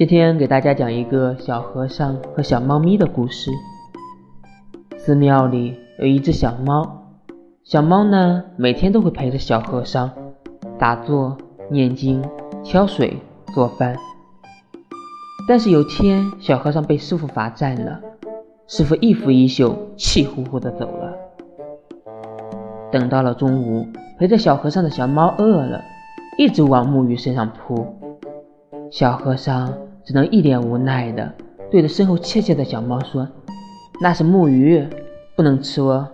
今天给大家讲一个小和尚和小猫咪的故事。寺庙里有一只小猫，小猫呢每天都会陪着小和尚打坐、念经、挑水、做饭。但是有天，小和尚被师傅罚站了，师傅一拂衣袖，气呼呼地走了。等到了中午，陪着小和尚的小猫饿了，一直往木鱼身上扑，小和尚。只能一脸无奈的对着身后怯怯的小猫说：“那是木鱼，不能吃哦。”